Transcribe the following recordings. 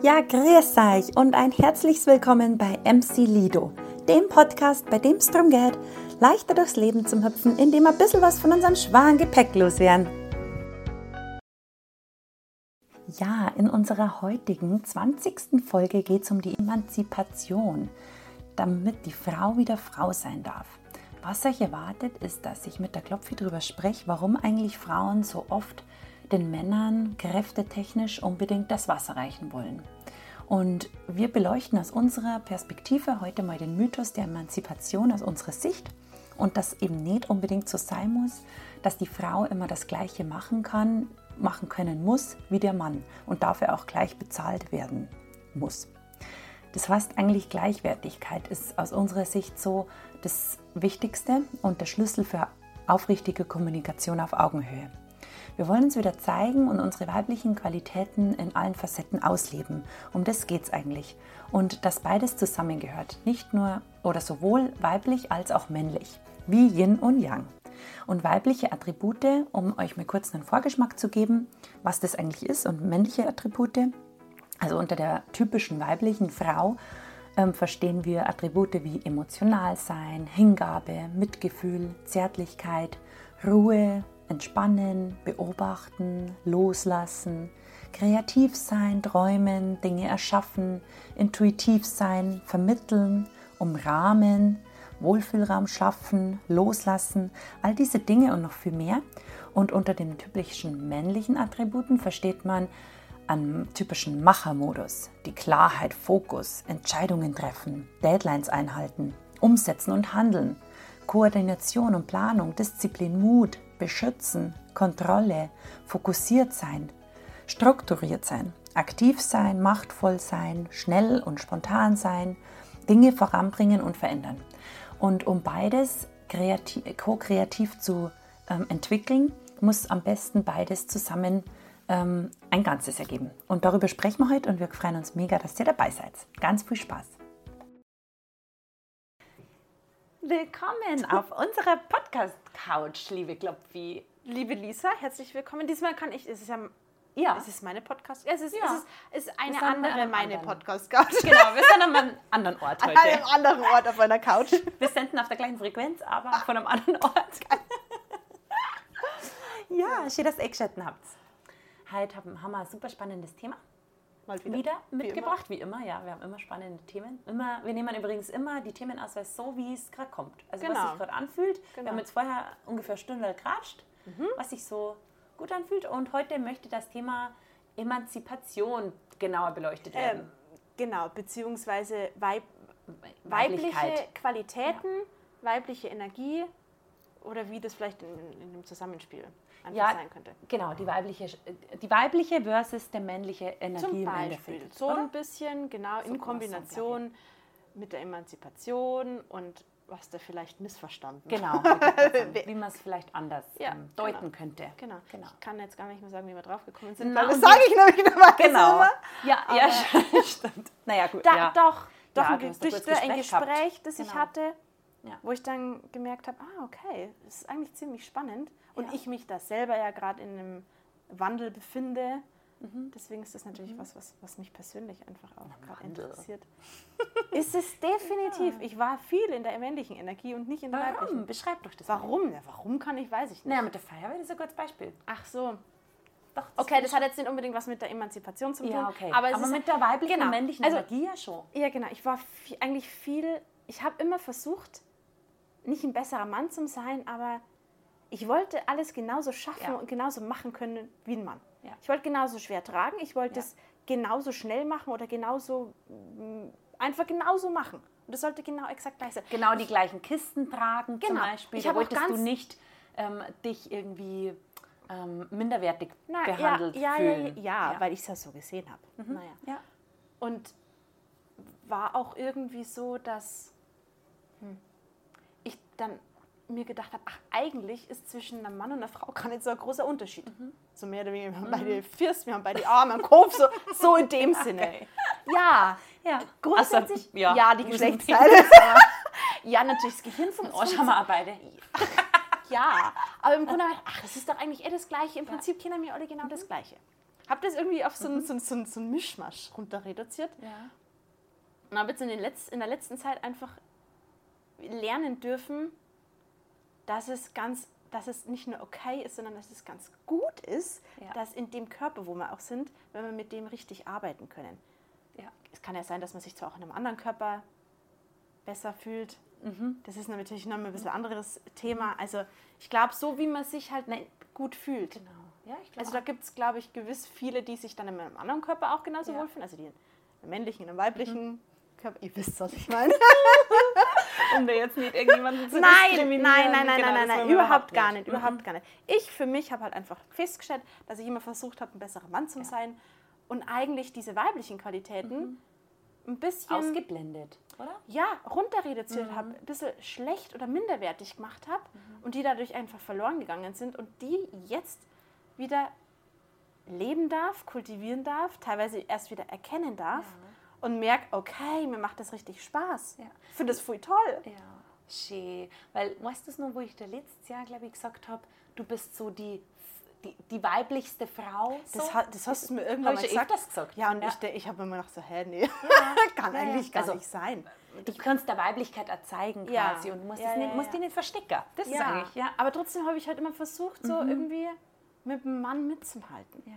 Ja, grüß euch und ein herzliches Willkommen bei MC Lido, dem Podcast, bei dem es darum geht, leichter durchs Leben zu hüpfen, indem wir ein bisschen was von unserem schweren Gepäck loswerden. Ja, in unserer heutigen 20. Folge geht es um die Emanzipation, damit die Frau wieder Frau sein darf. Was euch erwartet, ist, dass ich mit der Klopfi darüber spreche, warum eigentlich Frauen so oft den Männern kräftetechnisch unbedingt das Wasser reichen wollen. Und wir beleuchten aus unserer Perspektive heute mal den Mythos der Emanzipation aus unserer Sicht und dass eben nicht unbedingt so sein muss, dass die Frau immer das Gleiche machen kann, machen können muss wie der Mann und dafür auch gleich bezahlt werden muss. Das heißt eigentlich Gleichwertigkeit ist aus unserer Sicht so das Wichtigste und der Schlüssel für aufrichtige Kommunikation auf Augenhöhe. Wir wollen uns wieder zeigen und unsere weiblichen Qualitäten in allen Facetten ausleben. Um das geht es eigentlich. Und dass beides zusammengehört. Nicht nur oder sowohl weiblich als auch männlich. Wie Yin und Yang. Und weibliche Attribute, um euch mal kurz einen Vorgeschmack zu geben, was das eigentlich ist, und männliche Attribute, also unter der typischen weiblichen Frau, ähm, verstehen wir Attribute wie emotional sein, Hingabe, Mitgefühl, Zärtlichkeit, Ruhe, Entspannen, beobachten, loslassen, kreativ sein, träumen, Dinge erschaffen, intuitiv sein, vermitteln, umrahmen, Wohlfühlraum schaffen, loslassen, all diese Dinge und noch viel mehr. Und unter den typischen männlichen Attributen versteht man einen typischen Machermodus, die Klarheit, Fokus, Entscheidungen treffen, Deadlines einhalten, umsetzen und handeln, Koordination und Planung, Disziplin, Mut, beschützen, Kontrolle, fokussiert sein, strukturiert sein, aktiv sein, machtvoll sein, schnell und spontan sein, Dinge voranbringen und verändern. Und um beides ko-kreativ zu ähm, entwickeln, muss am besten beides zusammen ähm, ein Ganzes ergeben. Und darüber sprechen wir heute und wir freuen uns mega, dass ihr dabei seid. Ganz viel Spaß! Willkommen auf unserer Podcast-Couch, liebe Klopfi. Liebe Lisa, herzlich willkommen. Diesmal kann ich, es ist ja, ja. es ist meine Podcast, ja, es ist, ja. es ist, ist eine andere meine Podcast-Couch. Genau, wir sind an einem anderen Ort heute. An einem anderen Ort auf einer Couch. Wir senden auf der gleichen Frequenz, aber von einem anderen Ort. ja, schön, dass ihr eingeschaltet habt. Heute haben wir ein super spannendes Thema mal wieder, wieder mitgebracht, wie immer. wie immer. Ja, wir haben immer spannende Themen. Immer, wir nehmen übrigens immer die Themen aus, so wie es gerade kommt. Also genau. was sich gerade anfühlt. Genau. Wir haben jetzt vorher ungefähr eine Stunde geratscht, mhm. was sich so gut anfühlt. Und heute möchte das Thema Emanzipation genauer beleuchtet ähm, werden. Ähm, genau, beziehungsweise Weib weibliche Qualitäten, ja. weibliche Energie oder wie das vielleicht in, in einem Zusammenspiel ja, sein könnte. Genau, die weibliche, die weibliche versus der männliche Energie. Zum Beispiel, so oder? ein bisschen, genau, so in Kombination mit der Emanzipation und was da vielleicht missverstanden Genau, wie man es vielleicht anders ja, ähm, deuten genau. könnte. Genau. genau. Ich kann jetzt gar nicht mehr sagen, wie wir drauf gekommen sind, weil das sage ich nämlich nochmal. Genau. Ja, ja, stimmt. Naja, gut. Da, ja. Doch, doch ja, ein, durch Gespräch ein Gespräch, das genau. ich hatte, ja. wo ich dann gemerkt habe, ah, okay, das ist eigentlich ziemlich spannend und ja. ich mich da selber ja gerade in einem Wandel befinde. Mhm. Deswegen ist das natürlich mhm. was, was, was mich persönlich einfach auch gerade interessiert. ist es definitiv. Ja. Ich war viel in der männlichen Energie und nicht in der warum? weiblichen. Beschreib doch das. Warum? Ja, warum kann ich, weiß ich nicht. Naja, mit der Feuerwehr ist ein gutes Beispiel. Ach so. Doch, das okay, das hat jetzt nicht unbedingt was mit der Emanzipation zu tun. Ja, okay. Aber, aber mit der weiblichen genau. männlichen also, Energie ja schon. Ja, genau. Ich war eigentlich viel, ich habe immer versucht, nicht ein besserer Mann zu sein, aber ich wollte alles genauso schaffen ja. und genauso machen können wie ein Mann. Ja. Ich wollte genauso schwer tragen, ich wollte ja. es genauso schnell machen oder genauso mm, einfach genauso machen. Und das sollte genau exakt gleich sein. Genau die gleichen Kisten tragen genau. zum Beispiel. Ich da wolltest du nicht ähm, dich irgendwie ähm, minderwertig Na, behandelt ja, fühlen. Ja, ja, weil ich es ja so gesehen habe. Mhm. Naja. Ja. Und war auch irgendwie so, dass hm, dann mir gedacht habe, ach, eigentlich ist zwischen einem Mann und einer Frau gar nicht so ein großer Unterschied. Mhm. So mehr oder weniger, wir haben mhm. beide Fürst, wir haben beide Arme am Kopf, so, so in dem okay. Sinne. Ja, ja. grundsätzlich, also, ja. ja, die Geschlechtsteile. ja, natürlich, das Gehirn uns. Oh, wir beide. ja, aber im Grunde, ach, es ist doch eigentlich eh das Gleiche. Im Prinzip kennen wir alle genau das Gleiche. habe das irgendwie auf so, mhm. so, so, so einen Mischmasch runter reduziert. Ja. Und habe jetzt in, den Letz-, in der letzten Zeit einfach lernen dürfen, dass es ganz, dass es nicht nur okay ist, sondern dass es ganz gut ist, ja. dass in dem Körper, wo wir auch sind, wenn wir mit dem richtig arbeiten können. Ja. Es kann ja sein, dass man sich zwar auch in einem anderen Körper besser fühlt. Mhm. Das ist natürlich noch ein bisschen anderes Thema. Also ich glaube, so wie man sich halt gut fühlt. Genau. Ja, also da gibt es, glaube ich, gewiss viele, die sich dann in einem anderen Körper auch genauso ja. wohlfühlen. Also die männlichen, in einem weiblichen mhm. Körper. Ihr wisst, was ich meine. um da jetzt nicht irgendjemanden zu nein, diskriminieren. Nein, nein, nein, genau, nein, nein, nein, überhaupt gar nicht, nicht. überhaupt mhm. gar nicht. Ich für mich habe halt einfach festgestellt, dass ich immer versucht habe, ein besserer Mann zu ja. sein und eigentlich diese weiblichen Qualitäten mhm. ein bisschen ausgeblendet, oder? Ja, runter reduziert mhm. habe, ein bisschen schlecht oder minderwertig gemacht habe mhm. und die dadurch einfach verloren gegangen sind und die jetzt wieder leben darf, kultivieren darf, teilweise erst wieder erkennen darf. Ja und merke, okay, mir macht das richtig Spaß. Ja. Ich finde das voll toll. Ja, schön. Weil, weißt du noch, wo ich da letztes Jahr, glaube ich, gesagt habe, du bist so die, die, die weiblichste Frau. So? Das, das, hast du mir irgendwann mal gesagt. gesagt. Ja, und ja. ich, ich habe immer noch so, hä, nee, ja. kann ja, eigentlich gar also, nicht sein. Du kannst der Weiblichkeit erzeigen quasi und musst, ja, nicht, musst die nicht verstecken. Das ist eigentlich, ja. Aber trotzdem habe ich halt immer versucht, so mhm. irgendwie mit dem Mann mitzuhalten. Ja.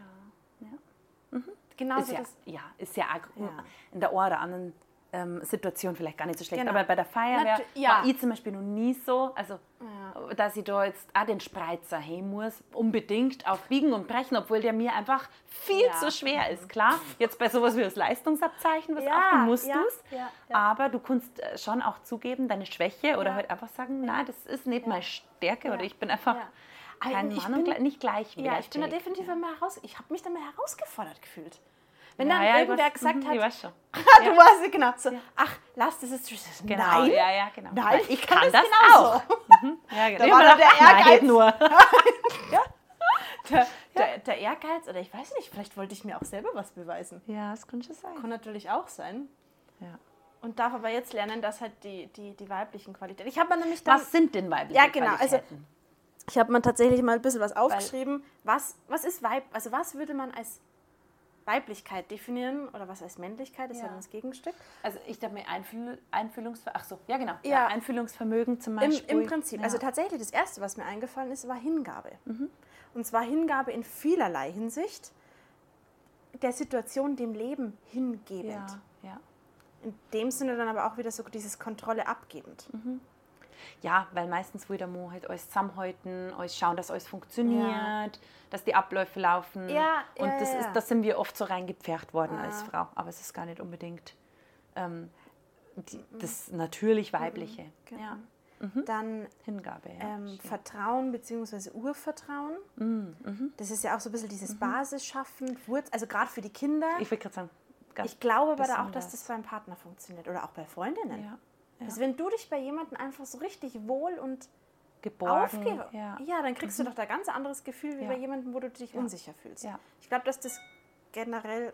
Genauso ist ja, ja, ist ja, ja, in der einen oder anderen ähm, Situation vielleicht gar nicht so schlecht. Genau. Aber bei der Feier ja. war ich zum Beispiel noch nie so, also ja. dass ich da jetzt auch den Spreizer heben muss, unbedingt auf Biegen und Brechen, obwohl der mir einfach viel ja. zu schwer ist. Klar, jetzt bei sowas wie das Leistungsabzeichen, was ja. achten musst du es, aber du kannst äh, schon auch zugeben, deine Schwäche oder halt einfach sagen, nein, das ist nicht meine Stärke oder ich bin einfach kein Mann bin, und nicht gleichwertig. Ja, ich bin da definitiv ja. mal heraus, ich habe mich da mal herausgefordert gefühlt. Wenn ja, dann ja, irgendwer was, gesagt hat, ich schon. du ja. warst genau so, ach, lass das ist genau, nein, ja, ja, genau. Nein, ich kann, kann das, das auch. Mhm. Ja, genau. Da war der Ehrgeiz. nur. ja. Der, der, der, Ehrgeiz, oder ich weiß nicht, vielleicht wollte ich mir auch selber was beweisen. Ja, das könnte sein. Kann natürlich auch sein. Ja. Und darf aber jetzt lernen, dass halt die, die, die weiblichen Qualitäten. Ich habe nämlich dann, Was sind denn weibliche Ja, genau. Also, ich habe mir tatsächlich mal ein bisschen was aufgeschrieben. Weil, was, was ist Weib? Also was würde man als Weiblichkeit definieren oder was heißt Männlichkeit? Das ja. ist ja das Gegenstück. Also ich dachte mir Einfühl Einfühlungsvermögen, ach so, ja genau, ja. Einfühlungsvermögen zum Beispiel. Im, im Prinzip, ja. also tatsächlich das Erste, was mir eingefallen ist, war Hingabe. Mhm. Und zwar Hingabe in vielerlei Hinsicht, der Situation, dem Leben hingebend. Ja, ja. In dem Sinne dann aber auch wieder so dieses Kontrolle abgebend. Mhm ja, weil meistens will der Mo halt alles zusammenhalten, alles schauen, dass alles funktioniert, ja. dass die Abläufe laufen. Ja, und ja, das, ja. Ist, das sind wir oft so reingepfercht worden als Frau. Aber es ist gar nicht unbedingt ähm, die, mhm. das natürlich Weibliche. Mhm, genau. Ja. Mhm. Dann Hingabe, ähm, Vertrauen bzw. Urvertrauen. Mhm. mhm. Das ist ja auch so ein bisschen dieses mhm. Basisschaffen, also gerade für die Kinder. Ich würde gerade sagen, ich glaube aber da auch, dass das beim Partner funktioniert oder auch bei Freundinnen. Ja. Ja. Also wenn du dich bei jemandem einfach so richtig wohl und geborgen, ja. ja, dann kriegst mhm. du doch da ganz anderes Gefühl wie ja. bei jemandem, wo du dich unsicher fühlst. Ja. Ich glaube, dass das generell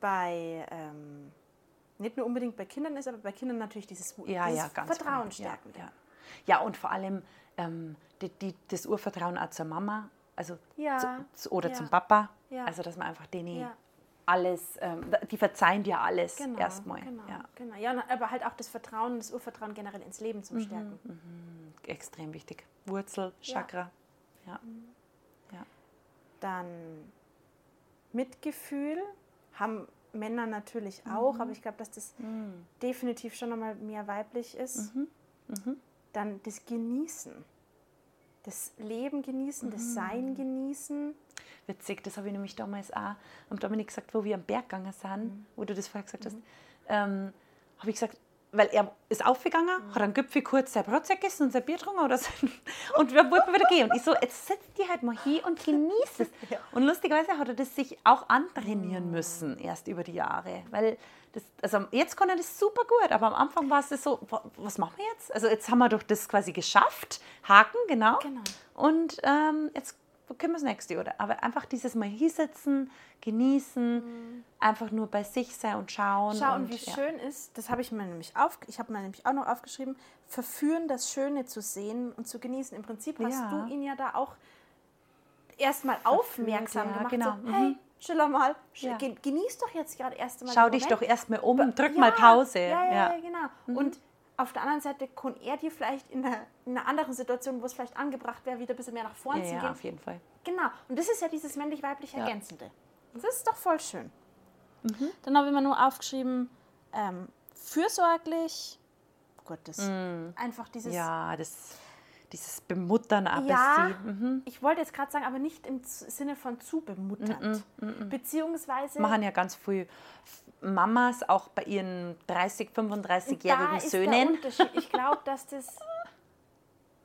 bei ähm, nicht nur unbedingt bei Kindern ist, aber bei Kindern natürlich dieses, dieses ja, Vertrauen stärken. Ja, ja. und vor allem ähm, die, die, das Urvertrauen auch zur Mama, also zu, oder zum Papa, also dass man einfach denen alles, ähm, die verzeihen dir alles genau, erstmal. Genau, ja. genau. Ja, aber halt auch das Vertrauen, das Urvertrauen generell ins Leben zu stärken. Mhm, mhm. Extrem wichtig. Wurzel, Chakra. Ja. ja. Mhm. ja. Dann Mitgefühl haben Männer natürlich auch, mhm. aber ich glaube, dass das mhm. definitiv schon nochmal mehr weiblich ist. Mhm. Mhm. Dann das Genießen. Das Leben genießen, das Sein genießen witzig, das habe ich nämlich damals auch am Dominik gesagt, wo wir am Berg gegangen sind, mhm. wo du das vorher gesagt hast, mhm. ähm, habe ich gesagt, weil er ist aufgegangen, mhm. hat einen Gipfel kurz sein Brot gegessen und sein Bier getrunken oder so. und wir wollten wieder gehen. Und ich so, jetzt setzt die halt mal hier und genießt es. Ja. Und lustigerweise hat er das sich auch antrainieren mhm. müssen, erst über die Jahre. Weil das, also jetzt kann er das super gut, aber am Anfang war es so, was machen wir jetzt? Also jetzt haben wir doch das quasi geschafft, Haken, genau. genau. Und ähm, jetzt wo können wir das nächste oder aber einfach dieses Mal hier sitzen, genießen, mhm. einfach nur bei sich sein und schauen. Schauen, und, wie ja. schön ist, das habe ich mir nämlich auf, ich habe mir nämlich auch noch aufgeschrieben, verführen, das Schöne zu sehen und zu genießen. Im Prinzip hast ja. du ihn ja da auch erstmal aufmerksam ja, gemacht. Genau. So, hey, schiller mal, ja. genieß doch jetzt gerade erst mal. Schau dich doch erst mal um, drück mal Pause. Ja, ja, genau. Mhm. Und auf der anderen Seite kann er dir vielleicht in einer, in einer anderen Situation, wo es vielleicht angebracht wäre, wieder ein bisschen mehr nach vorne zu gehen. Ja, auf jeden Fall. Genau. Und das ist ja dieses männlich-weiblich Ergänzende. Das ist doch voll schön. Mhm. Dann habe ich mir nur aufgeschrieben, ähm, fürsorglich, Gott, das mhm. einfach dieses... Ja, das dieses Bemuttern ja, mhm. ich wollte jetzt gerade sagen, aber nicht im Sinne von zu bemutternd. Mm -mm, mm Beziehungsweise. Machen ja ganz früh Mamas auch bei ihren 30, 35-jährigen Söhnen. Ich glaube, dass das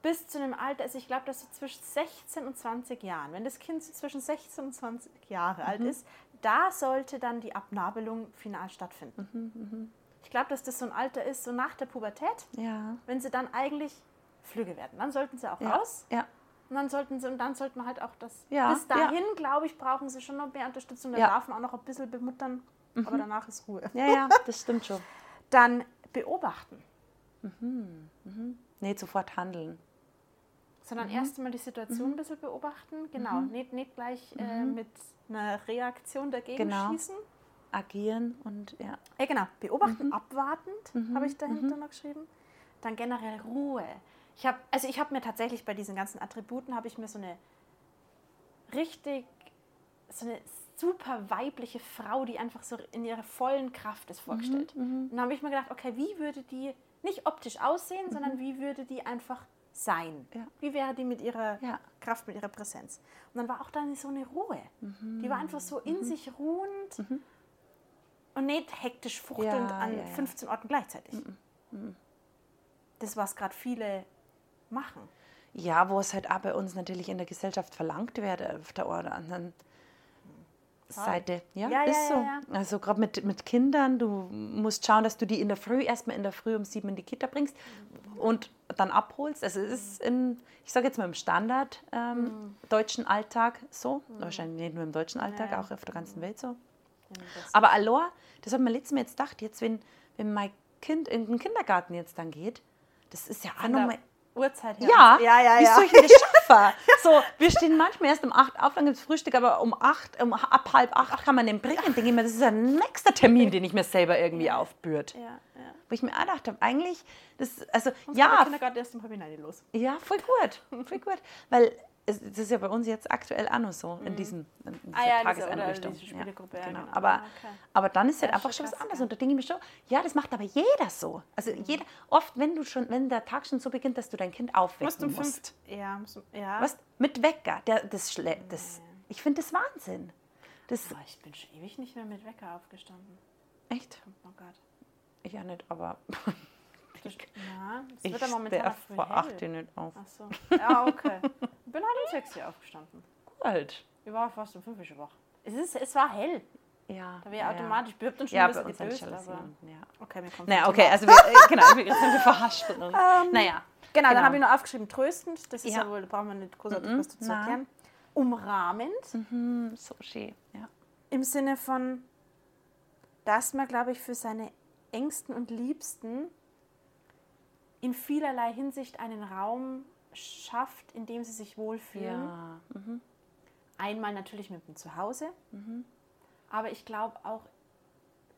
bis zu einem Alter ist, ich glaube, dass so zwischen 16 und 20 Jahren, wenn das Kind so zwischen 16 und 20 Jahre mhm. alt ist, da sollte dann die Abnabelung final stattfinden. Mhm, mh. Ich glaube, dass das so ein Alter ist, so nach der Pubertät, ja. wenn sie dann eigentlich flügge werden. Dann sollten sie auch ja. raus. Ja. Und dann sollten sie, und dann sollten wir halt auch das. Ja. Bis dahin, glaube ich, brauchen sie schon noch mehr Unterstützung. Da darf man auch noch ein bisschen bemuttern, mhm. aber danach ist Ruhe. Ja, ja, das stimmt schon. dann beobachten. Mhm. Mhm. Nicht sofort handeln. Sondern mhm. erst einmal die Situation mhm. ein bisschen beobachten. Genau. Mhm. Nicht, nicht gleich äh, mhm. mit einer Reaktion dagegen genau. schießen. Agieren und ja. Ja, genau. Beobachten, abwartend, habe ich dahinter noch geschrieben dann generell Ruhe. Ich habe, also ich habe mir tatsächlich bei diesen ganzen Attributen habe ich mir so eine richtig, so eine super weibliche Frau, die einfach so in ihrer vollen Kraft ist, vorgestellt. Mhm, mhm. und dann habe ich mir gedacht, okay, wie würde die nicht optisch aussehen, mhm. sondern wie würde die einfach sein? Ja. Wie wäre die mit ihrer ja. Kraft, mit ihrer Präsenz? Und dann war auch dann so eine Ruhe. Mhm. Die war einfach so in mhm. sich ruhend mhm. und nicht hektisch fuchtelnd ja, an 15 Orten gleichzeitig das, was gerade viele machen. Ja, wo es halt auch bei uns natürlich in der Gesellschaft verlangt wird, auf der einen oder anderen Seite. Ja, ja ist ja, so. Ja, also gerade mit, mit Kindern, du musst schauen, dass du die in der Früh, erstmal in der Früh um sieben in die Kita bringst und dann abholst. Also es ist in, ich sage jetzt mal im Standard ähm, mhm. deutschen Alltag so, mhm. wahrscheinlich nicht nur im deutschen Alltag, auch auf der ganzen Welt so. Aber Alor, das hat man letztes Mal jetzt gedacht, jetzt wenn, wenn mein Kind in den Kindergarten jetzt dann geht, das ist ja auch nochmal. Uhrzeit her. Ja, ja, ja. Wie ja. soll ich das schaffen? so, wir stehen manchmal erst um 8 auf, dann gibt es Frühstück, aber um 8, um, ab halb 8 kann man den bringen. Denke ich mir, das ist ein nächster Termin, den ich mir selber irgendwie aufbührt. Ja, ja. Wo ich mir auch dachte, eigentlich, das, also, Und ja. Der Kindergarten erst um halb los. Ja, voll gut, voll gut. Weil das ist ja bei uns jetzt aktuell auch noch so, in mhm. diesen in ah, ja, Tageseinrichtungen. Diese, ja, genau. Ja, genau. Aber, ah, okay. aber dann ist halt einfach schon was anderes. Und da denke ich mir schon, ja, das macht aber jeder so. Also mhm. jeder, oft, wenn du schon, wenn der Tag schon so beginnt, dass du dein Kind aufwecken musst. Du musst. Ja, musst, ja. Was? Mit Wecker. Der, das, das, ich finde das Wahnsinn. Das, oh, ich bin schon ewig nicht mehr mit Wecker aufgestanden. Echt? Oh Gott. Ich ja nicht, aber Na, das wird ja momentan vor acht nicht auf. Ach so. Ja, okay. Ich bin halt um sechs Uhr aufgestanden. Gut. Ich war fast um fünf Uhr wach. Es, ist, es war hell. Ja. Da wäre ja, automatisch, ja. dann schon ja, ein bisschen gedöst, aber... Ja. Okay, mir kommt Naja, okay, also wir, äh, genau, wir sind wir verhaspelt. Um, ähm, naja. Genau, genau. dann habe ich noch aufgeschrieben, tröstend. Das ist ja, wohl, da brauchen wir nicht großartig mhm, was dazu erklären. Umrahmend. Mhm, so schön, ja. Im Sinne von, dass man, glaube ich, für seine Ängsten und Liebsten in vielerlei Hinsicht einen Raum schafft, in dem sie sich wohlfühlen. Ja. Mhm. Einmal natürlich mit dem Zuhause, mhm. aber ich glaube auch,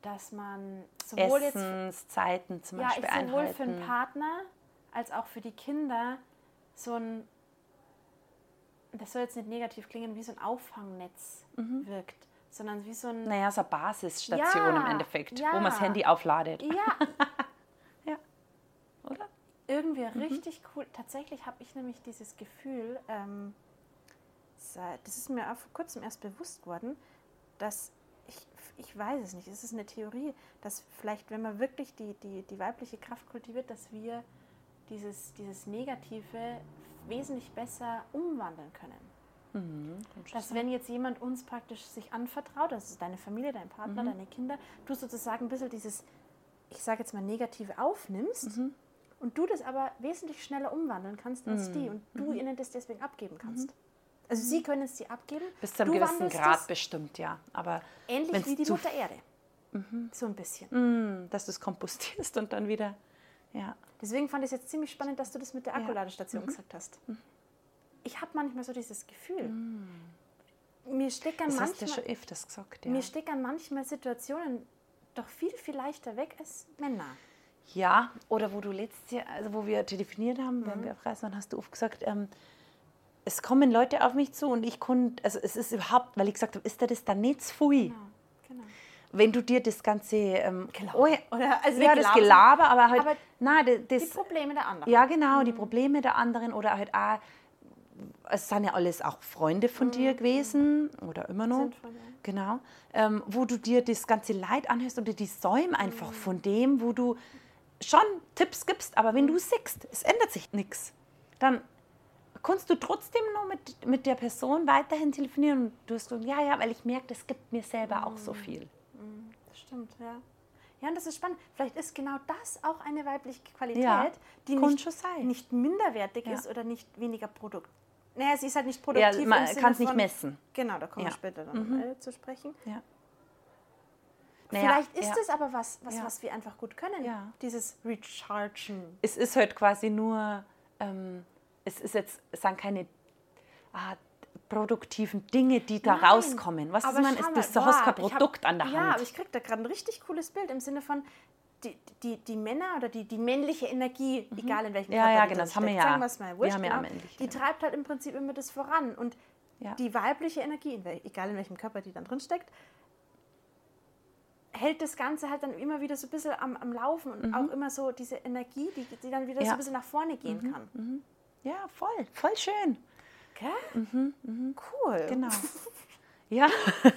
dass man sowohl Essenszeiten jetzt zum Beispiel ja, sowohl für einen Partner als auch für die Kinder so ein, das soll jetzt nicht negativ klingen, wie so ein Auffangnetz mhm. wirkt, sondern wie so ein... Naja, so eine Basisstation ja, im Endeffekt, ja, wo man das Handy aufladet. Ja. Oder? irgendwie mhm. richtig cool. Tatsächlich habe ich nämlich dieses Gefühl, ähm, das ist mir auch vor kurzem erst bewusst geworden, dass ich, ich weiß es nicht, es ist eine Theorie, dass vielleicht, wenn man wirklich die, die, die weibliche Kraft kultiviert, dass wir dieses, dieses Negative wesentlich besser umwandeln können. Mhm, dass wenn jetzt jemand uns praktisch sich anvertraut, das ist deine Familie, dein Partner, mhm. deine Kinder, du sozusagen ein bisschen dieses, ich sage jetzt mal, Negative aufnimmst, mhm und du das aber wesentlich schneller umwandeln kannst als mhm. die und du mhm. ihnen das deswegen abgeben kannst. Mhm. Also sie können es dir abgeben. Bis zu einem du gewissen Grad bestimmt, ja. Aber ähnlich wie die Mutter Erde. Mhm. So ein bisschen. Mhm, dass du es kompostierst und dann wieder, ja. Deswegen fand ich es jetzt ziemlich spannend, dass du das mit der Akkuladestation ja. Mhm. gesagt hast. Ich habe manchmal so dieses Gefühl, mir steckern Das manchmal, hast du schon öfters gesagt, ja. mir steckern manchmal Situationen doch viel, viel leichter weg als Männer. Ja, oder wo du letztes Jahr, also wo wir telefoniert haben, Mhm. wenn wir auf Reisen waren, hast du oft gesagt, ähm, es kommen Leute auf mich zu und ich konnte, also es ist überhaupt, weil ich gesagt habe, ist dir das dann nicht zu viel? Genau, genau. Wenn du dir das ganze, ähm, oh, ja, Oder, also ja, das Gelaber, aber halt, aber nein, das, Die Probleme der anderen. ja genau, die Probleme der anderen oder halt auch, es sind ja alles auch Freunde von dir gewesen oder immer noch. Mhm. Freunde, ja. Genau. Ähm, wo du dir das ganze Leid anhörst oder die Säume einfach von dem, wo du schon Tipps gibst, aber wenn du siehst, es ändert sich nichts, dann kannst du trotzdem noch mit, mit der Person weiterhin telefonieren und du hast gesagt, ja, ja, weil ich merke, das gibt mir selber auch so viel. Das stimmt, ja. Ja, und das ist spannend. Vielleicht ist genau das auch eine weibliche Qualität, Ja, die nicht, nicht minderwertig Ja. ist oder nicht weniger Produkt. Naja, sie ist halt nicht Ja, produktiv. man im Sinne kann es nicht messen. Genau, da kommen Ja. wir später dann äh, zu sprechen. Ja. Naja, Vielleicht ist ja. es aber was, was, Ja. was wir einfach gut können. Ja. Dieses Rechargen. es ist halt quasi nur, ähm, es ist jetzt, es sind keine ah, produktiven Dinge, die da Nein, rauskommen. Was aber ist man, ist, das, du hast kein ich hab- Produkt an der Ja, Hand. aber ich kriege da gerade ein richtig cooles Bild im Sinne von, die, die, die Männer oder die, die männliche Energie, egal in welchem Mhm. Ja, Körper ja, genau, das haben wir ja. sagen wir's mal, Wir haben ja genau, auch männliche die treibt halt im Prinzip immer das voran. Und Ja. die weibliche Energie, egal in welchem Körper die dann drin steckt, hält das Ganze halt dann immer wieder so ein bisschen am, am Laufen und auch immer so diese Energie, die, die dann wieder so Mhm. Ja. Mhm. ein bisschen nach vorne gehen kann. ja, voll, voll schön. Gell? Cool. Genau. Ja,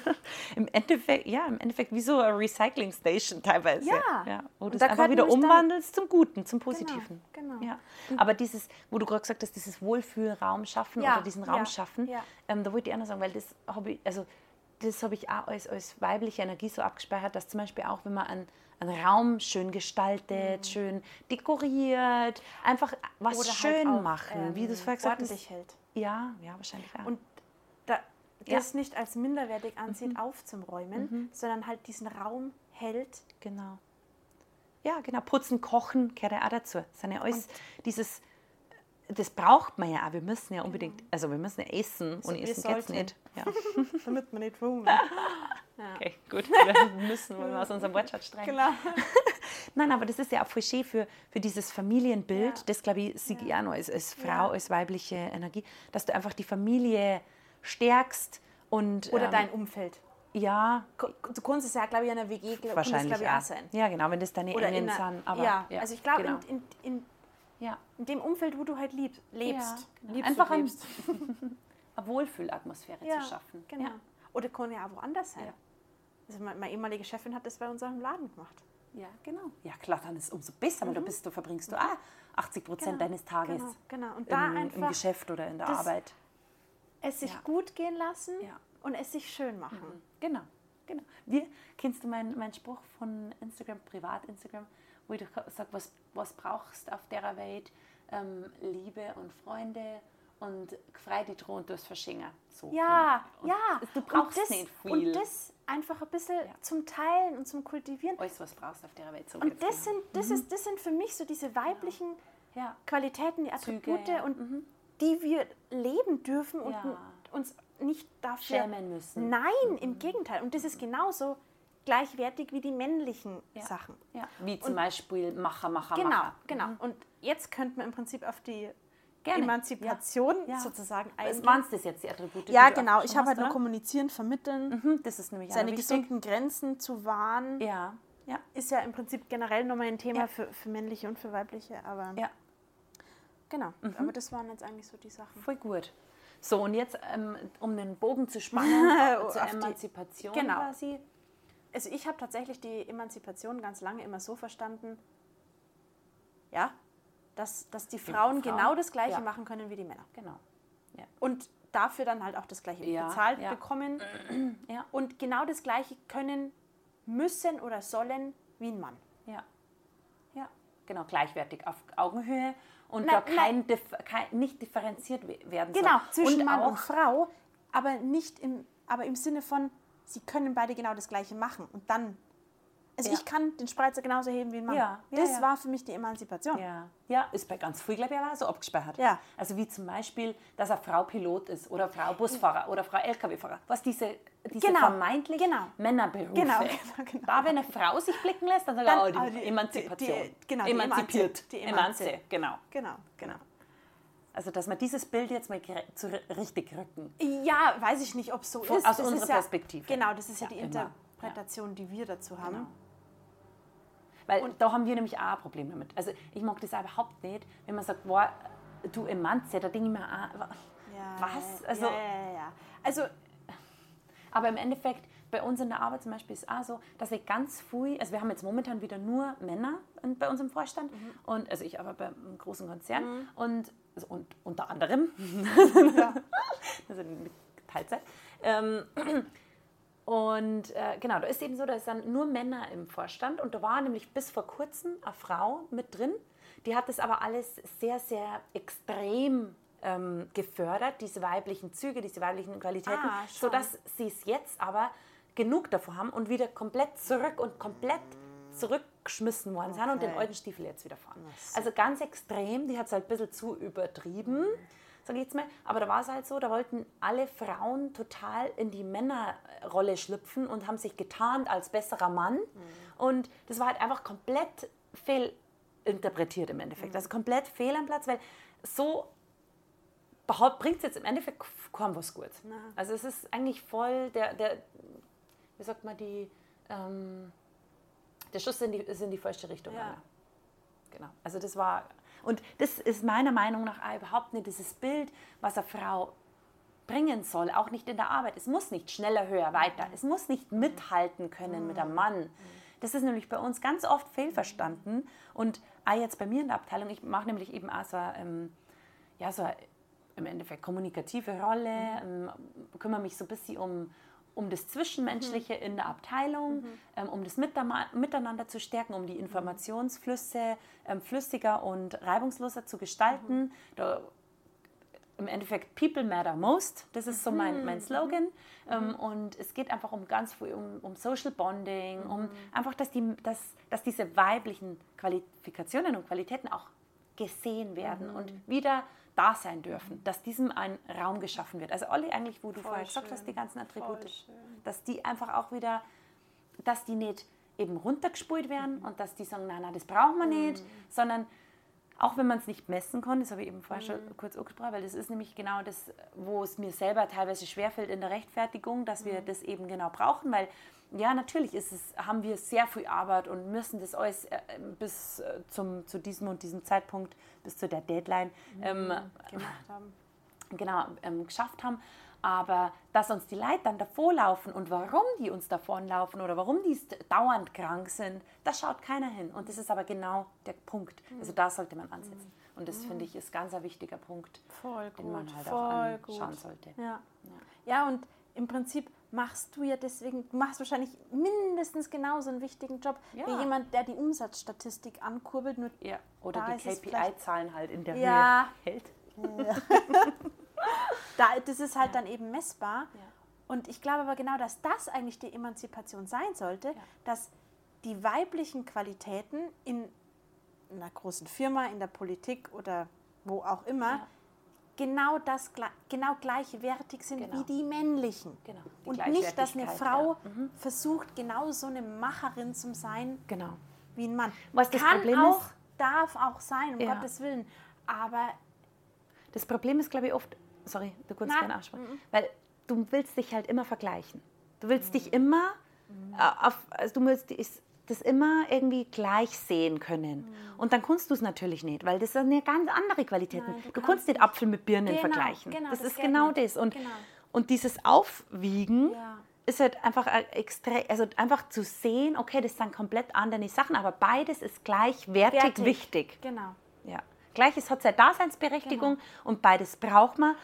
im Endeffekt, ja, im Endeffekt wie so eine Recycling Station teilweise. Ja. ja wo du es einfach wieder umwandelst zum Guten, zum Positiven. genau. Ja. Aber dieses, wo du gerade gesagt hast, dieses Wohlfühlraum schaffen Ja, oder diesen Raum schaffen, ähm, da wollte ich auch noch sagen, weil das habe ich, also das habe ich auch als, als weibliche Energie so abgespeichert, dass zum Beispiel auch, wenn man einen, einen Raum schön gestaltet, schön dekoriert, einfach was Mhm. Oder halt schön auch, machen, wie du es ähm, vorher gesagt hast. hält. Ja, ja, wahrscheinlich auch. Und da, Ja. das nicht als minderwertig ansieht, aufzuräumen, sondern halt diesen Raum hält. Genau. Ja, genau. Putzen, kochen gehört ja auch dazu. Das sind ja alles dieses, das braucht man ja auch. Wir müssen ja unbedingt, also wir müssen ja essen. Ohne wir Essen geht es sollten. nicht. Ja. Damit man nicht verhungert. Okay, gut. Wir müssen, wir aus unserem Wortschatz streichen. genau. Nein, aber das ist ja auch voll schön für, für dieses Familienbild. Ja. Das, glaube ich, sehe ich auch noch als, als Frau, Ja. als weibliche Energie, dass du einfach die Familie stärkst und. Oder ähm, dein Umfeld. Ja, Du kannst es ja, glaube ich, in einer WG glaub- kann das, wahrscheinlich glaube ich, auch. auch sein. Ja, genau, wenn das deine Oder Engen in einer, sind. Aber, ja, also ich glaube, genau. in, in, in, ja. in dem Umfeld, wo du halt lieb, lebst. genau. Liebst Einfach lebst. eine Wohlfühlatmosphäre ja, zu schaffen. Genau. Ja. Oder kann ja auch woanders sein. Ja. Also meine, ehemalige Chefin hat das bei unserem Laden gemacht. ja, genau. Ja, klar, dann ist es umso besser, weil du bist, du verbringst du auch 80 Prozent Genau, deines Tages Genau, genau. Und da im, im einfach Geschäft oder in der Arbeit. es sich Ja. gut gehen lassen Ja. und es sich schön machen. Genau, genau. Wie, kennst du meinen mein Spruch von Instagram, Privat-Instagram, wo ich sage, was, was brauchst du auf der Welt? Ähm, Liebe und Freunde und frei die Droh und du es verschenken. So. Ja, ja. Du brauchst das, nicht viel. Und das einfach ein bisschen zum Teilen und zum Kultivieren. Alles, was brauchst du auf der Welt. So Und das sind, das, ist, das sind für mich so diese weiblichen ja. Qualitäten, die Züge, Attribute, ja. und die wir leben dürfen und Ja. uns nicht dafür Schämen müssen. Nein, im Gegenteil. Und das ist genauso gleichwertig wie die männlichen Ja. Sachen. Ja. Wie zum Beispiel Macher, Macher, Genau, Macher. genau. Und jetzt könnten wir im Prinzip auf die Gerne. Emanzipation Ja. Ja. sozusagen eingehen. waren das jetzt, die Attribute? Ja, die genau. Ich habe halt nur kommunizieren, vermitteln, Mhm, das ist nämlich seine gesunden Grenzen zu wahren. Ja, ja, Ist ja im Prinzip generell nochmal ein Thema Ja. für, für männliche und für weibliche, aber ja. genau. Aber das waren jetzt eigentlich so die Sachen. Voll gut. So, und jetzt, ähm, um den Bogen zu spannen, zur die- Emanzipation Genau. quasi. Also ich habe tatsächlich die Emanzipation ganz lange immer so verstanden, ja, dass, dass die Frauen Frauen, genau das Gleiche ja. machen können wie die Männer. Genau. Ja. Und dafür dann halt auch das Gleiche Ja, bezahlt bekommen. Ja. Und genau das Gleiche können, müssen oder sollen wie ein Mann. Ja. Ja. Genau, gleichwertig auf Augenhöhe und Nein, da kein, Dif kein, nicht differenziert we- werden soll. Genau, zwischen und Mann und Frau, aber nicht im, aber im Sinne von, sie können beide genau das Gleiche machen und dann Also ja. ich kann den Spreizer genauso heben wie ein Mann. Ja, ja, das war für mich die Emanzipation. Ja, ja ist bei ganz viel, glaube ich, aber so abgespeichert. Ja. Also wie zum Beispiel, dass eine Frau Pilot ist oder Frau Busfahrer oder Frau LKW-Fahrer. Was diese, diese genau. vermeintlich genau. Männerberufe. Genau, genau, genau, Da, wenn eine Frau sich blicken lässt, dann sagt er, oh, die, die Emanzipation. Die, genau, Emanzipiert. Die Emanze. Emanze. Genau. Genau, genau. Also, dass wir dieses Bild jetzt mal zu richtig rücken. Ja, weiß ich nicht, ob es so ist. Aus das unserer ist Perspektive. Ja, genau, das ist ja, die Interpretation, die wir dazu haben. Genau. Weil und da haben wir nämlich auch ein Problem damit. Also ich mag das auch überhaupt nicht, wenn man sagt, boah, du Emanze, da denke ich mir auch, ja, was? Also, ja, ja, ja. Also, aber im Endeffekt, bei uns in der Arbeit zum Beispiel ist es auch so, dass ich ganz früh, also wir haben jetzt momentan wieder nur Männer bei uns im Vorstand mhm. und also ich arbeite bei einem großen Konzern mhm. und, also und unter anderem, ja. also Teilzeit. Ähm, und äh, genau, da ist eben so, da sind nur Männer im Vorstand und da war nämlich bis vor kurzem eine Frau mit drin. Die hat das aber alles sehr, sehr extrem ähm, gefördert, diese weiblichen Züge, diese weiblichen Qualitäten, ah, sodass sie es jetzt aber genug davor haben und wieder komplett zurück und komplett zurückgeschmissen worden sind und den alten Stiefel jetzt wieder fahren. Also ganz extrem, die hat es halt ein bisschen zu übertrieben. Mhm sage ich jetzt mal. Aber da war es halt so, da wollten alle Frauen total in die Männerrolle schlüpfen und haben sich getarnt als besserer Mann. Mhm. Und das war halt einfach komplett fehlinterpretiert im Endeffekt. Mhm. Also komplett fehl am Platz, weil so bringt es jetzt im Endeffekt kaum was gut. Also es ist eigentlich voll der, der wie sagt man, die, ähm, der Schuss in die, ist in die falsche Richtung. Ja. Genau. Also das war und das ist meiner Meinung nach überhaupt nicht dieses Bild, was eine Frau bringen soll, auch nicht in der Arbeit. Es muss nicht schneller, höher, weiter. Es muss nicht mithalten können mit einem Mann. Das ist nämlich bei uns ganz oft fehlverstanden. Und auch jetzt bei mir in der Abteilung, ich mache nämlich eben auch so, ähm, ja, so im Endeffekt kommunikative Rolle, ähm, kümmere mich so ein bisschen um, um das Zwischenmenschliche mhm. in der Abteilung, mhm. ähm, um das Miteinander zu stärken, um die Informationsflüsse ähm, flüssiger und reibungsloser zu gestalten. Mhm. Da, Im Endeffekt, People matter most, das ist so mein, mein mhm. Slogan. Mhm. Ähm, und es geht einfach um ganz viel, um, um Social Bonding, um mhm. einfach, dass, die, dass, dass diese weiblichen Qualifikationen und Qualitäten auch gesehen werden und wieder da sein dürfen, dass diesem ein Raum geschaffen wird. Also alle eigentlich, wo du Voll vorher gesagt hast, die ganzen Attribute, dass die einfach auch wieder, dass die nicht eben runtergespult werden mhm. und dass die sagen, nein, nein, das brauchen wir nicht, mhm. sondern auch wenn man es nicht messen kann, das habe ich eben vorher mhm. schon kurz angesprochen, weil das ist nämlich genau das, wo es mir selber teilweise schwerfällt in der Rechtfertigung, dass wir mhm. das eben genau brauchen, weil ja, natürlich ist es, haben wir sehr viel Arbeit und müssen das alles äh, bis äh, zum, zu diesem und diesem Zeitpunkt, bis zu der Deadline mhm, ähm, gemacht haben. Genau, ähm, geschafft haben. Aber dass uns die Leute dann davorlaufen und warum die uns davonlaufen oder warum die dauernd krank sind, da schaut keiner hin. Und das ist aber genau der Punkt. Also da sollte man ansetzen. Und das finde ich ist ganz ein wichtiger Punkt, voll den man halt auch anschauen gut. sollte. Ja. ja. ja, und im Prinzip machst du ja deswegen, du machst wahrscheinlich mindestens genauso einen wichtigen Job ja. wie jemand, der die Umsatzstatistik ankurbelt. Nur ja. Oder die KPI-Zahlen halt in der ja. Höhe hält. Ja. da, das ist halt ja. dann eben messbar. Und ich glaube aber genau, dass das eigentlich die Emanzipation sein sollte, dass die weiblichen Qualitäten in einer großen Firma, in der Politik oder wo auch immer, genau das genau gleichwertig sind genau. wie die männlichen. Genau, die und nicht, dass eine Frau ja. mhm. versucht, genau so eine Macherin zu sein genau. wie ein Mann. Was das Kann Problem auch, ist, darf auch sein, um ja. Gottes Willen. Aber das Problem ist, glaube ich, oft, sorry, du kurz gerne aussprechen, mhm. weil du willst dich halt immer vergleichen. Du willst mhm. dich immer mhm. auf, also du willst, das immer irgendwie gleich sehen können. Mhm. Und dann kannst du es natürlich nicht, weil das sind ja ganz andere Qualitäten. Nein, du, du kannst nicht Apfel mit Birnen genau, vergleichen. Genau, das, das, ist genau nicht. das. Und, genau. und dieses Aufwiegen ja. ist halt einfach extrem, also einfach zu sehen, okay, das sind komplett andere Sachen, aber beides ist gleichwertig Wertig. wichtig. Genau. Ja. Gleiches hat seine Daseinsberechtigung genau. und beides braucht man.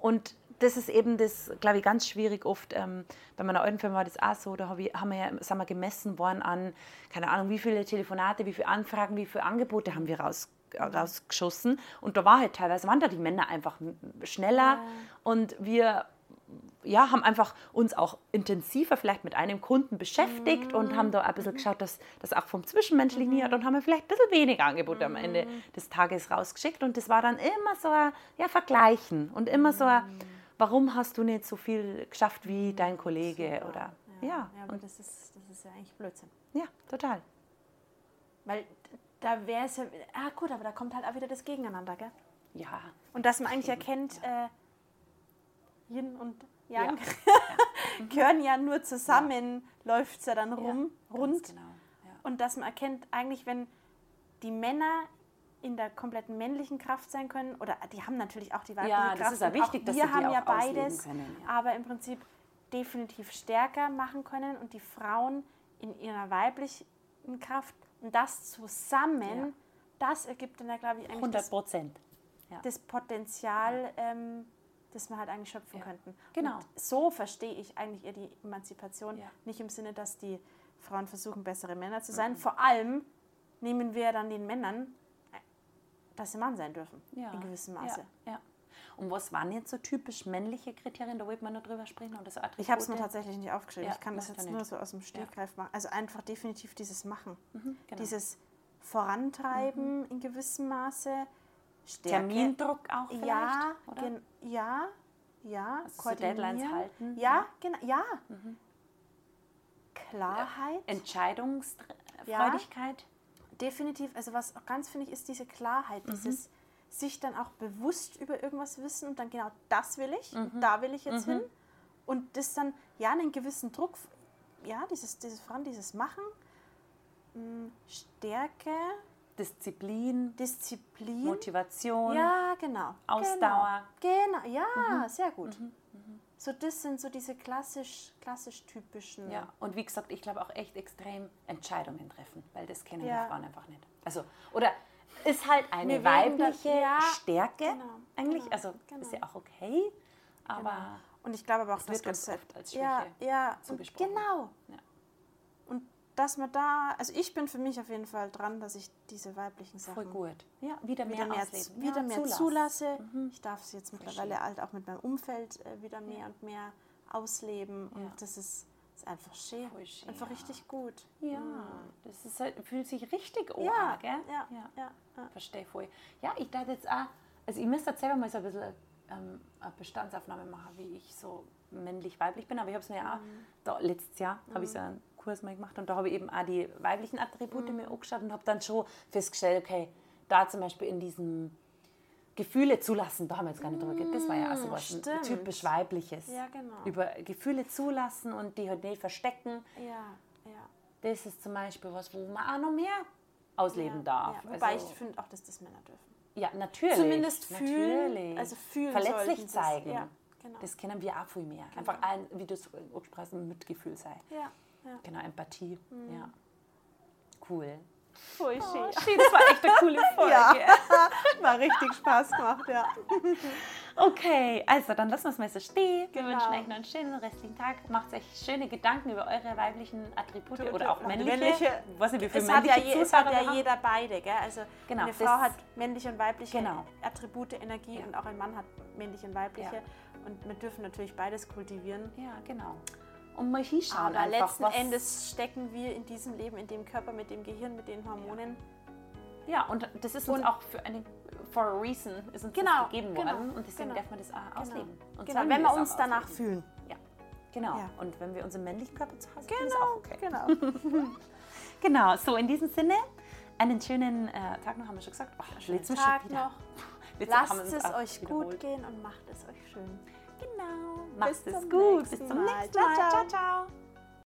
Und das ist eben das, glaube ich, ganz schwierig oft. Ähm, bei meiner alten Firma war das auch so, da hab ich, haben wir ja, sind wir gemessen worden an, keine Ahnung, wie viele Telefonate, wie viele Anfragen, wie viele Angebote haben wir raus, rausgeschossen. Und da war halt teilweise, waren da die Männer einfach schneller ja. und wir ja, haben einfach uns auch intensiver vielleicht mit einem Kunden beschäftigt mhm. und haben da ein bisschen geschaut, dass das auch vom Zwischenmenschlichen mhm. hat und haben vielleicht ein bisschen weniger Angebote mhm. am Ende mhm. des Tages rausgeschickt. Und das war dann immer so ein ja, Vergleichen und immer so ein, mhm. warum hast du nicht so viel geschafft wie dein Kollege? Oder, ja, ja. ja aber das ist, das ist ja eigentlich Blödsinn. Ja, total. Weil da wäre es ja, ah gut, aber da kommt halt auch wieder das Gegeneinander, gell? Ja. Und dass man eigentlich erkennt, ja. äh, Yin und Yang ja. gehören ja nur zusammen, ja. läuft es ja dann rum, rund. Genau. Und dass man erkennt, eigentlich, wenn die Männer in der kompletten männlichen Kraft sein können, oder die haben natürlich auch die weibliche ja, Kraft. Das ist ja wichtig, dass wir haben ja beides, können, aber im Prinzip definitiv stärker machen können und die Frauen in ihrer weiblichen Kraft und das zusammen, das ergibt dann ja, glaube ich, eigentlich 100 Prozent. Das, das Potenzial, ähm, das wir halt eigentlich schöpfen ja. könnten. Genau. Und so verstehe ich eigentlich eher die Emanzipation. Ja. Nicht im Sinne, dass die Frauen versuchen, bessere Männer zu sein. Mhm. Vor allem nehmen wir dann den Männern, äh, dass sie Mann sein dürfen. Ja. In gewissem Maße. Ja. Und was waren jetzt so typisch männliche Kriterien? Da wollte man noch drüber sprechen. Oder so ich habe es mir tatsächlich nicht aufgeschrieben. ich kann das jetzt nur so aus dem Stegreif machen. Also einfach definitiv dieses Machen. Mhm, genau. Dieses Vorantreiben mhm. in gewissem Maße Stärke. Termindruck auch vielleicht, ja, oder? ja, ja. Also so Deadlines halten. Ja, genau, ja. Mhm. Klarheit. Entscheidungsfreudigkeit. Ja, definitiv. Also was auch ganz finde ich, ist diese Klarheit, mhm. dieses sich dann auch bewusst über irgendwas wissen und dann genau das will ich, mhm. da will ich jetzt mhm. hin. Und das dann, ja, einen gewissen Druck, ja, dieses, dieses dieses Machen, mm, Stärke, Disziplin, Disziplin, Motivation, ja, genau, Ausdauer. Genau, genau. ja, mhm. sehr gut. Mhm. Mhm. So, das sind so diese klassisch, klassisch typischen. Ja, und wie gesagt, ich glaube auch echt extrem Entscheidungen treffen, weil das kennen ja. wir Frauen einfach nicht. Also, oder ist halt eine wir weibliche ja, Stärke genau, eigentlich. Genau, also genau. ist ja auch okay, aber. Und ich glaube aber auch, das wird uns oft als Schwäche ja, ja. Genau. Ja dass man da, also ich bin für mich auf jeden Fall dran, dass ich diese weiblichen Sachen Voll gut. Ja, wieder mehr, wieder mehr, ausleben. Wieder ja, mehr zulasse. zulasse. Mhm. Ich darf es jetzt mittlerweile halt auch mit meinem Umfeld äh, wieder mehr ja. und mehr ausleben und das ist, ist einfach schön. schön einfach richtig gut. Ja, mhm. das ist halt, fühlt sich richtig an, ja. gell? Ja, ja. ja. Verstehe voll. Ja, ich dachte jetzt auch, also ich müsste jetzt selber mal so ein bisschen ähm, eine Bestandsaufnahme machen, wie ich so männlich-weiblich bin, aber ich habe es mir ja auch, mhm. da, letztes Jahr mhm. habe ich so einen Kurs mal gemacht und da habe ich eben auch die weiblichen Attribute mhm. mir angeschaut und habe dann schon festgestellt, okay, da zum Beispiel in diesem Gefühle zulassen, da haben wir jetzt gar nicht drüber geredet, das war ja auch so was typisch weibliches. Ja, genau. Über Gefühle zulassen und die halt nicht verstecken. Ja, ja. Das ist zum Beispiel was, wo man auch noch mehr ausleben ja, darf. Ja. Wobei also, ich finde auch, dass das Männer dürfen. Ja, natürlich. Zumindest fühlen. Natürlich. Also fühlen Verletzlich zeigen. Ja, genau. Das kennen wir auch viel mehr. Genau. Einfach ein, wie du es angesprochen hast, Mitgefühl sei. Ja. Ja. Genau, Empathie. Mhm. Ja. Cool. Voll oh, schön. schön. Das war echt eine coole Folge. Ja, war richtig Spaß gemacht, ja. Okay, also dann lassen wir es mal so stehen. Wir genau. wünschen euch noch einen schönen restlichen Tag. Macht euch schöne Gedanken über eure weiblichen Attribute oder auch männliche. männliche was nicht, wie viele es hat ja, es hat ja jeder beide. Gell? Also genau, eine Frau hat männliche und weibliche genau. Attribute, Energie ja. und auch ein Mann hat männliche und weibliche. Ja. Und wir dürfen natürlich beides kultivieren. Ja, genau und mal hinschauen. Aber letzten Endes stecken wir in diesem Leben, in dem Körper, mit dem Gehirn, mit den Hormonen. Ja, und das ist uns und auch für eine for a reason ist uns genau, gegeben worden genau, und deswegen genau, darf man das auch genau. ausleben. Und genau, wenn wir uns danach ausleben. fühlen. Ja, genau. Ja. Und wenn wir unseren männlichen Körper zu Hause genau, ist auch okay. Genau. genau, so in diesem Sinne, einen schönen äh, Tag noch, haben wir schon gesagt. Oh, schönen Tag noch. Lasst es euch gut gehen und macht es euch schön. Genau. Macht es gut. Bis zum nächsten Mal. Ciao, ciao. ciao.